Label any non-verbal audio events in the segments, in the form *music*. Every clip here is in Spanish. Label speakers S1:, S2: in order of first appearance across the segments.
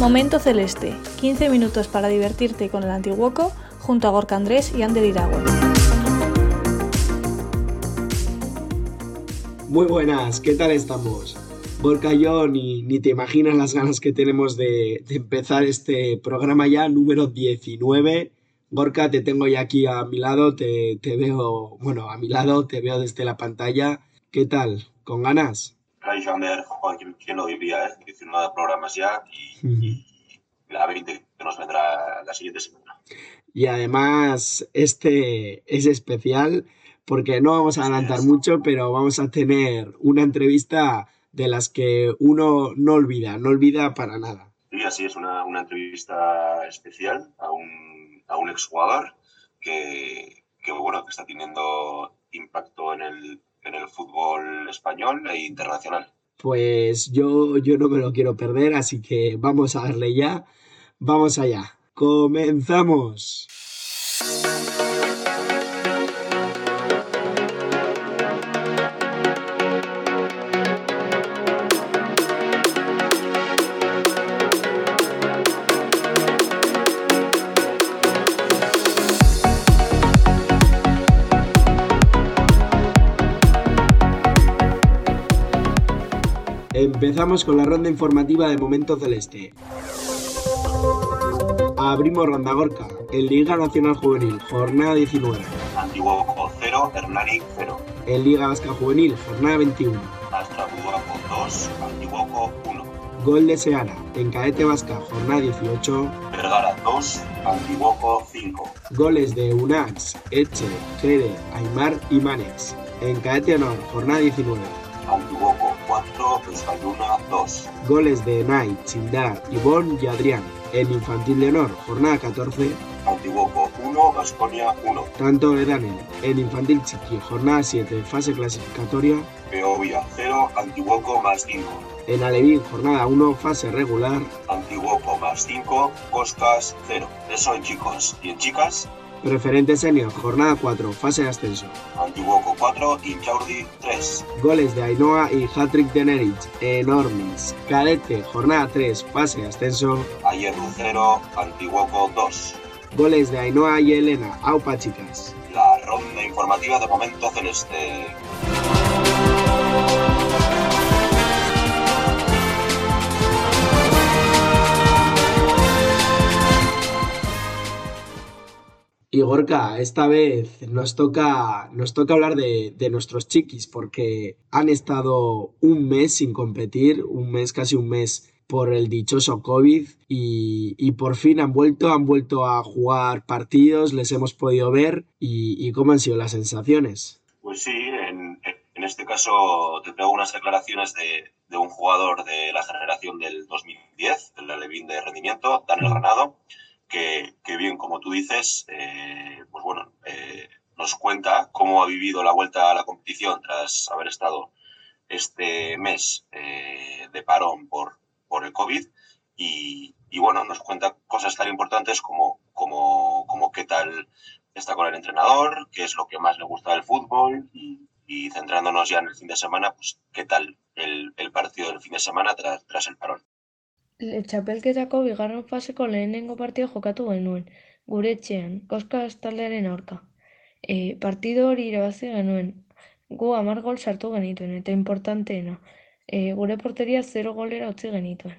S1: Momento Celeste, 15 minutos para divertirte con el Antiguoco junto a Gorka Andrés y Ander Iragüe.
S2: Muy buenas, ¿qué tal estamos? Gorka y yo ni, ni te imaginas las ganas que tenemos de, de, empezar este programa ya número 19. Gorka, te tengo ya aquí a mi lado, te, te, veo, bueno, a mi lado, te veo desde la pantalla. ¿Qué tal? ¿Con ganas?
S3: Ay, Jander, ¿quién lo diría? Eh? 19 programas ya y, uh -huh. y, la 20 que nos vendrá la siguiente semana.
S2: Y además, este es especial porque no vamos a adelantar mucho, pero vamos a tener una entrevista de las que uno no olvida, no olvida para nada.
S3: Sí, así es, una, una entrevista especial a un, a un exjugador que, que, bueno, que está teniendo impacto en el, en el fútbol español e internacional.
S2: Pues yo, yo no me lo quiero perder, así que vamos a darle ya. Vamos allá. ¡Comenzamos! Empezamos con la ronda informativa de Momento Celeste. Abrimos ronda Gorka, en Liga Nacional Juvenil, jornada 19.
S3: Antiguo 0, Hernani 0.
S2: En Liga Vasca Juvenil, jornada 21.
S3: Astrabuaco 2, Antiguoco 1.
S2: Gol de Seara, en Caete Vasca, jornada 18.
S3: Vergara 2, Antiguoco 5.
S2: Goles de Unax, Eche, Jere, Aymar y Manes. En Caete Honor, jornada 19.
S3: Antiguoco 4, Euskalduna 2.
S2: Goles de Nay, Chindá, Ivón y Adrián. En Infantil de Honor, jornada 14.
S3: Antiguoco 1, Gasconia 1.
S2: Tanto de Daniel. En Infantil Chiqui, jornada 7, fase clasificatoria.
S3: Beovia 0, Antiguoco más 5.
S2: En Alevín, jornada 1, fase regular.
S3: Antiguoco más 5, Costas 0. Eso en chicos. ¿Y en chicas?
S2: Preferente senior, jornada 4, fase de ascenso.
S3: Antiguoco 4, Inchaurdi 3.
S2: Goles de Ainhoa y Hattrick de Nerich, enormes. Cadete, jornada 3, fase de ascenso.
S3: Ayer 0, Antiguoco 2.
S2: Goles de Ainhoa y Elena, aupa chicas.
S3: La ronda informativa de momento celeste.
S2: Y Gorka, esta vez nos toca, nos toca hablar de, de, nuestros chiquis porque han estado un mes sin competir, un mes, casi un mes por el dichoso COVID y, y por fin han vuelto, han vuelto a jugar partidos, les hemos podido ver. Y, y cómo han sido las sensaciones.
S3: Pues sí, en, en este caso te traigo unas declaraciones de, de, un jugador de la generación del 2010, del Alevín de rendimiento, Daniel Granado que, bien, como tú dices, eh, pues bueno, eh, nos cuenta cómo ha vivido la vuelta a la competición tras haber estado este mes eh, de parón por, por el COVID y, y, bueno, nos cuenta cosas tan importantes como, como, como qué tal está con el entrenador, qué es lo que más le gusta del fútbol y, y centrándonos ya en el fin de semana, pues qué tal el, el partido del fin de semana tras, tras el parón.
S4: Txapelketako bigarren faseko lehenengo partida jokatu genuen, gure etxean, koska taldearen aurka. E, partido hori irabazi genuen, gu hamar gol sartu genituen, eta importanteena, e, gure porteria zero golera utzi genituen.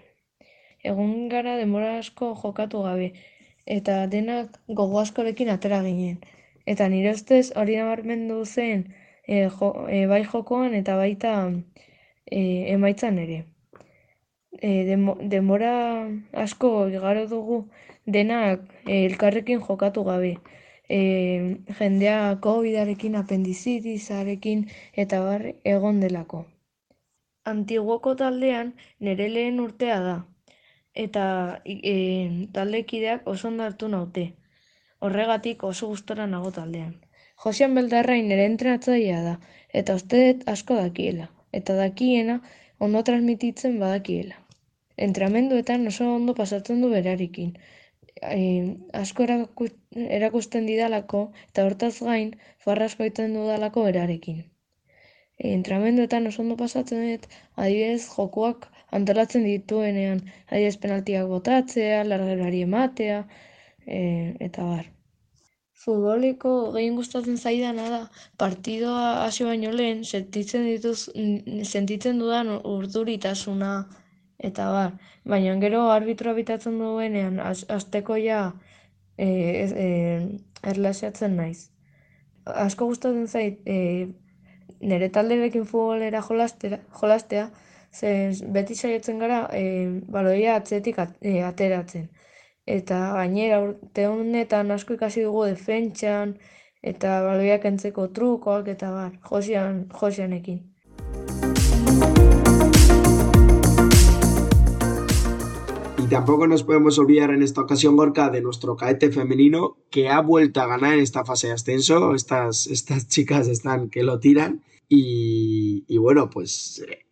S4: Egun gara denbora asko jokatu gabe, eta denak gogo askorekin atera ginen. Eta nire ustez hori nabarmendu zen e, jo, e, bai jokoan eta baita e, emaitzan ere e, denbora asko igaro dugu denak e, elkarrekin jokatu gabe. E, jendea COVID-arekin, apendizitisarekin eta bar egon delako. Antiguoko taldean nire lehen urtea da. eta e, taldekideak oso ondo hartu naute. Horregatik oso gustora nago taldean. Josian Beldarrain nire entrenatzailea da, eta usteet asko dakiela, eta dakiena ondo transmititzen badakiela. Entramenduetan oso ondo pasatzen du berarekin. Asko erakusten didalako, eta hortaz gain, farrasko egiten dudalako berarekin. Entramenduetan oso ondo pasatzen dut, adibidez jokuak antolatzen dituenean, adibidez penaltiak botatzea, largerari ematea, e, eta bar. Futboliko gehien gustatzen zaidana da partidoa hasi baino lehen sentitzen dituz sentitzen dudan urduritasuna eta bar, baina gero arbitro bitatzen duenean asteko ja e, e, erlaxatzen naiz. Asko gustatzen zait e, nire talderekin futbolera jolastea, jolastea beti saiatzen gara e, baloia atzetik e, ateratzen eta gainera urte honetan asko ikasi dugu defentsan eta baloiak entzeko trukoak eta bar, Josian, Josianekin.
S2: Tampoco nos podemos olvidar en esta ocasión, Gorka, de nuestro caete femenino que ha vuelto a ganar en esta fase de ascenso. Estas, estas chicas están que lo tiran. Y, y bueno, pues eh,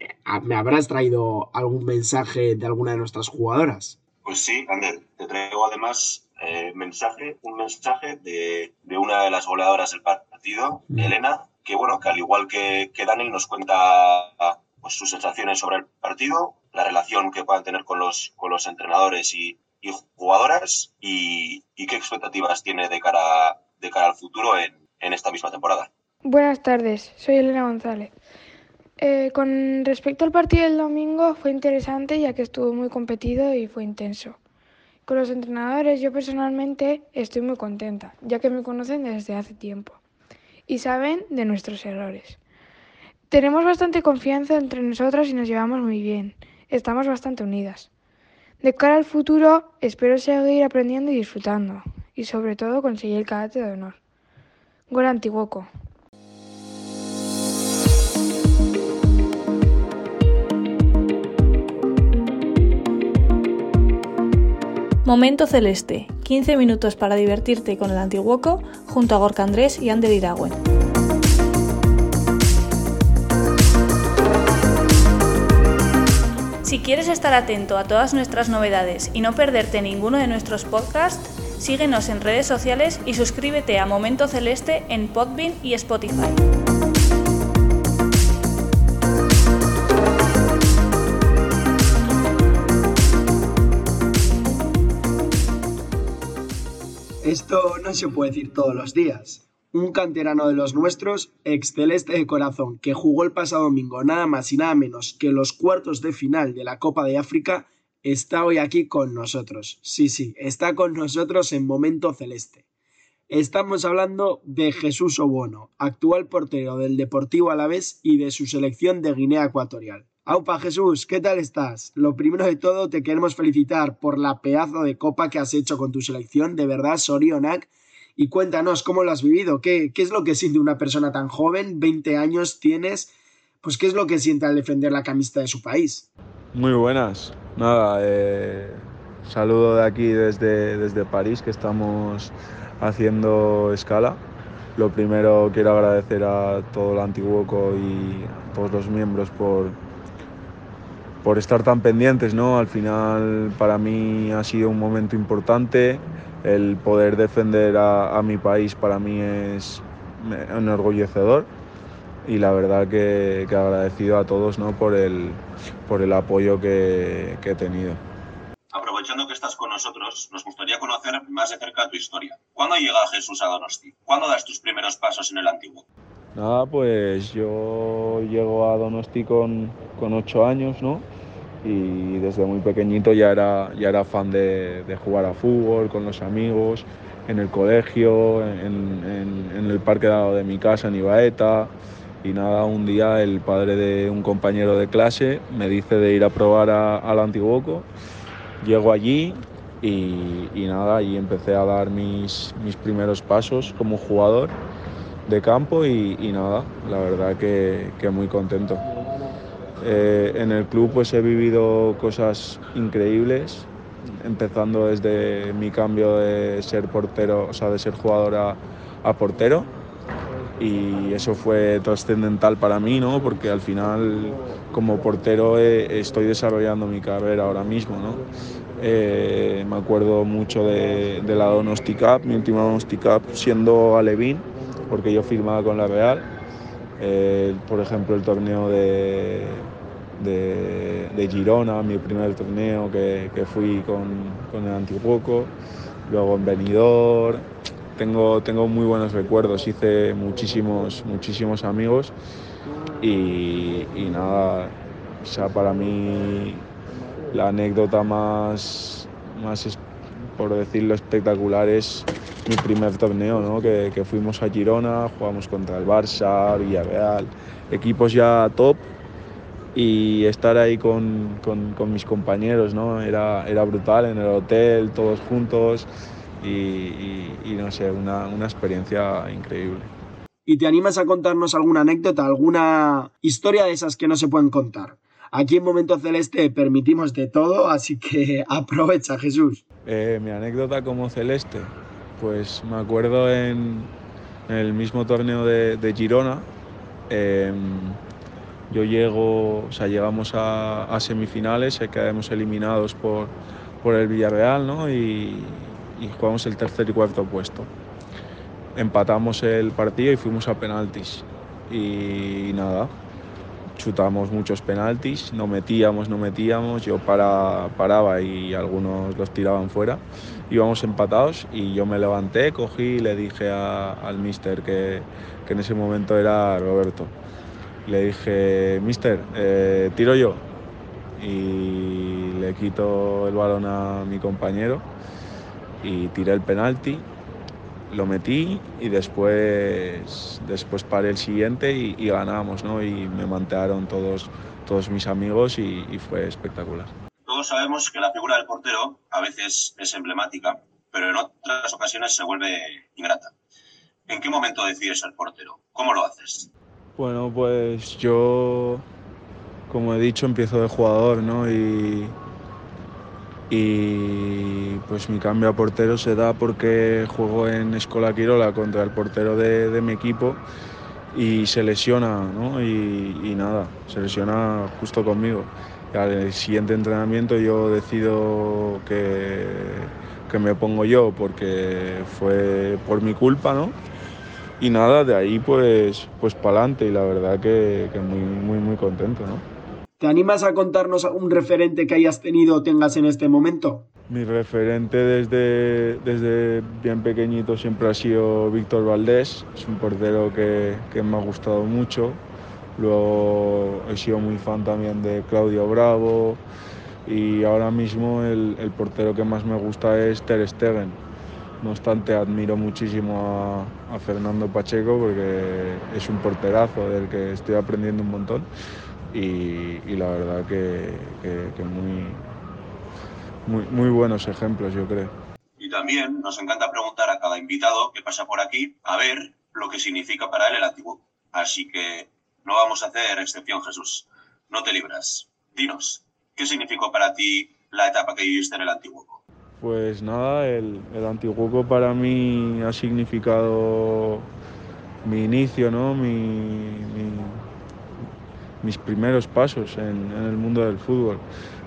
S2: me habrás traído algún mensaje de alguna de nuestras jugadoras.
S3: Pues sí, Ander, te traigo además eh, mensaje, un mensaje de, de, una de las goleadoras del partido, mm. Elena, que bueno, que al igual que, que Daniel nos cuenta pues, sus sensaciones sobre el partido, la relación que puedan tener con los, con los entrenadores y, jugadoras y, qué expectativas tiene de cara, de cara al futuro en, en esta misma temporada.
S5: Buenas tardes, soy Elena González. Eh, con respecto al partido del domingo, fue interesante ya que estuvo muy competido y fue intenso. Con los entrenadores, yo personalmente estoy muy contenta, ya que me conocen desde hace tiempo y saben de nuestros errores. Tenemos bastante confianza entre nosotros y nos llevamos muy bien. Estamos bastante unidas. De cara al futuro, espero seguir aprendiendo y disfrutando, y sobre todo conseguir el carácter de honor. Gol Antiguoco.
S1: Momento Celeste, 15 minutos para divertirte con el Antiguoco junto a Gorka Andrés y Ander Iragüen. Si quieres estar atento a todas nuestras novedades y no perderte ninguno de nuestros podcasts, síguenos en redes sociales y suscríbete a Momento Celeste en Podbean y Spotify.
S2: Esto no se puede decir todos los días. Un canterano de los nuestros, exceleste de corazón, que jugó el pasado domingo nada más y nada menos que los cuartos de final de la Copa de África, está hoy aquí con nosotros. Sí, sí, está con nosotros en Momento Celeste. Estamos hablando de Jesús Obono, actual portero del Deportivo Alavés y de su selección de Guinea Ecuatorial. Aupa Jesús, ¿qué tal estás? Lo primero de todo, te queremos felicitar por la pedazo de copa que has hecho con tu selección, de verdad, Sorionak. Y cuéntanos cómo lo has vivido, ¿Qué, qué es lo que siente una persona tan joven, 20 años tienes, pues qué es lo que siente al defender la camiseta de su país.
S6: Muy buenas, nada, eh, saludo de aquí desde, desde París, que estamos haciendo escala. Lo primero quiero agradecer a todo el Antiguoco y a todos los miembros por, por estar tan pendientes, ¿no? Al final para mí ha sido un momento importante, el poder defender a, mi país para mí es enorgullecedor y la verdad que, agradecido a todos ¿no? por, el, por el apoyo que, he tenido.
S3: Aprovechando que estás con nosotros, nos gustaría conocer más de cerca tu historia. ¿Cuándo llega Jesús a Donosti? ¿Cuándo das tus primeros pasos en el antiguo?
S6: Nada, pues yo llego a Donosti con, con ocho años, ¿no? Y desde muy pequeñito ya era, ya era fan de, jugar a fútbol con los amigos, en el colegio, en, el parque de mi casa en Ibaeta. Y nada, un día el padre de un compañero de clase me dice de ir a probar al Antiguoco. Llego allí y, nada, allí empecé a dar mis, mis primeros pasos como jugador de campo y, nada, la verdad que, muy contento. Eh, en el club pues he vivido cosas increíbles, empezando desde mi cambio de ser portero, o sea, de ser jugador a, a portero y eso fue trascendental para mí, ¿no? Porque al final como portero eh, estoy desarrollando mi carrera ahora mismo, ¿no? Eh, me acuerdo mucho de, de, la Donosti Cup, mi última Donosti Cup siendo alevín, porque yo firmaba con la Real. Eh, por ejemplo, el torneo de, de, de, Girona, mi primer torneo que, que fui con, con el Antiguoco, luego en Benidorm, tengo, tengo muy buenos recuerdos, hice muchísimos, muchísimos amigos y, y nada, o sea, para mí la anécdota más, más, por decirlo, espectacular es mi primer torneo, ¿no? que, que fuimos a Girona, jugamos contra el Barça, Villarreal, equipos ya top y estar ahí con, con, con mis compañeros ¿no? era, era brutal en el hotel, todos juntos y, y, y no sé, una, una experiencia increíble.
S2: ¿Y te animas a contarnos alguna anécdota, alguna historia de esas que no se pueden contar? Aquí en Momento Celeste permitimos de todo, así que *laughs* aprovecha, Jesús.
S6: Eh, mi anécdota como celeste, pues me acuerdo en, en el mismo torneo de, de Girona. Eh, yo llego, o sea, llegamos a, a semifinales, quedamos eliminados por, por el Villarreal, ¿no? Y, y jugamos el tercer y cuarto puesto. Empatamos el partido y fuimos a penaltis. Y nada, chutamos muchos penaltis, no metíamos, no metíamos, yo para, paraba y algunos los tiraban fuera. Íbamos empatados y yo me levanté, cogí y le dije al mister que, que, en ese momento era Roberto. Le dije, mister, eh, tiro yo. Y le quito el balón a mi compañero y tiré el penalti, lo metí y después, después paré el siguiente y, y ganamos, ¿no? Y me mantearon todos, todos mis amigos y, y, fue espectacular.
S3: Todos sabemos que la figura del portero a veces es emblemática, pero en otras ocasiones se vuelve ingrata. ¿En qué momento decides ser portero? ¿Cómo lo haces?
S6: Bueno, pues yo, como he dicho, empiezo de jugador, ¿no? Y, y pues mi cambio a portero se da porque juego en Escola Quirola contra el portero de, de mi equipo y se lesiona, ¿no? Y, y, nada, se lesiona justo conmigo. Y al siguiente entrenamiento yo decido que, que me pongo yo porque fue por mi culpa, ¿no? Y nada, de ahí pues, pues para adelante y la verdad que, que muy, muy, muy contento, ¿no?
S2: ¿Te animas a contarnos un referente que hayas tenido o tengas en este momento?
S6: Mi referente desde, desde bien pequeñito siempre ha sido Víctor Valdés, es un portero que, que, me ha gustado mucho. Luego he sido muy fan también de Claudio Bravo y ahora mismo el, el portero que más me gusta es Ter Stegen. No obstante, admiro muchísimo a, Fernando Pacheco porque es un porterazo del que estoy aprendiendo un montón y, la verdad que muy, muy, muy, buenos ejemplos, yo creo.
S3: Y también nos encanta preguntar a cada invitado que pasa por aquí a ver lo que significa para él el antiguo. Así que no vamos a hacer excepción, Jesús. No te libras. Dinos, ¿qué significó para ti la etapa que viviste en el antiguo?
S6: Pues nada, el, el antiguo para mí ha significado mi inicio, ¿no? mi, mi mis primeros pasos en, en, el mundo del fútbol.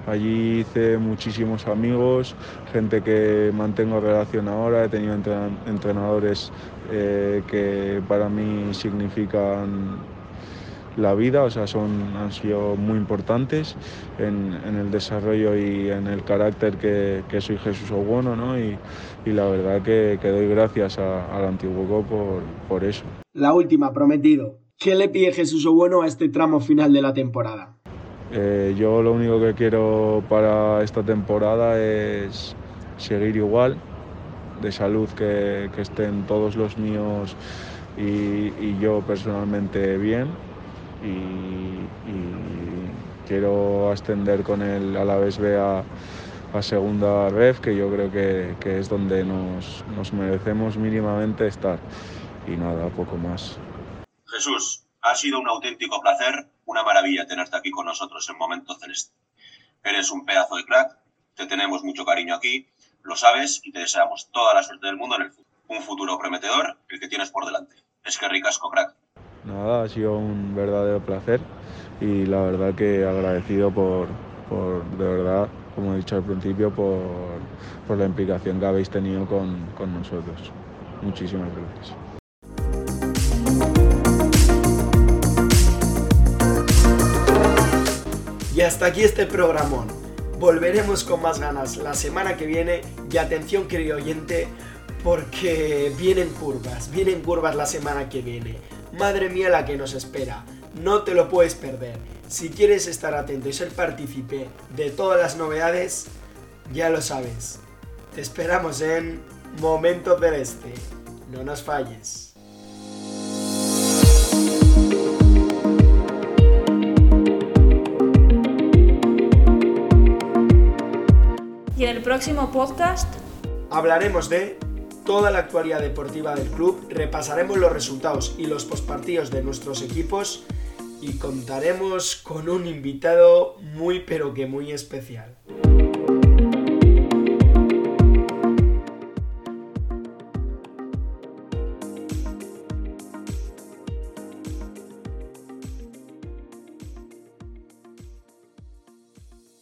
S6: Allí hice muchísimos amigos, gente que mantengo relación ahora, he tenido entrenadores eh, que para mí significan la vida, o sea, son, han sido muy importantes en, en el desarrollo y en el carácter que, que soy Jesús Oguono, ¿no? Y, y, la verdad que, que doy gracias al Antiguo por, por eso.
S2: La última, prometido. ¿Qué le pide Jesús Bueno a este tramo final de la temporada?
S6: Eh, yo lo único que quiero para esta temporada es seguir igual, de salud, que, que estén todos los míos y, y yo personalmente bien. Y, y, quiero ascender con el Alavés B a, a segunda ref, que yo creo que, que es donde nos, nos merecemos mínimamente estar. Y nada, poco más.
S3: Jesús, ha sido un auténtico placer, una maravilla tenerte aquí con nosotros en Momento Celeste. Eres un pedazo de crack te tenemos mucho cariño aquí, lo sabes y te deseamos toda la suerte del mundo en el futuro. Un futuro prometedor, el que tienes por delante. Es que ricasco, crack.
S6: Nada, ha sido un verdadero placer y la verdad que agradecido por, por de verdad, como he dicho al principio, por, por la implicación que habéis tenido con, con nosotros. Muchísimas gracias.
S2: Y hasta aquí este programón. Volveremos con más ganas la semana que viene y atención querido oyente porque vienen curvas, vienen curvas la semana que viene. Madre mía la que nos espera, no te lo puedes perder. Si quieres estar atento y ser partícipe de todas las novedades, ya lo sabes. Te esperamos en Momento del Este. No nos falles.
S1: Y en el próximo podcast
S2: hablaremos de toda la actualidad deportiva del club, repasaremos los resultados y los postpartidos de nuestros equipos y contaremos con un invitado muy pero que muy especial.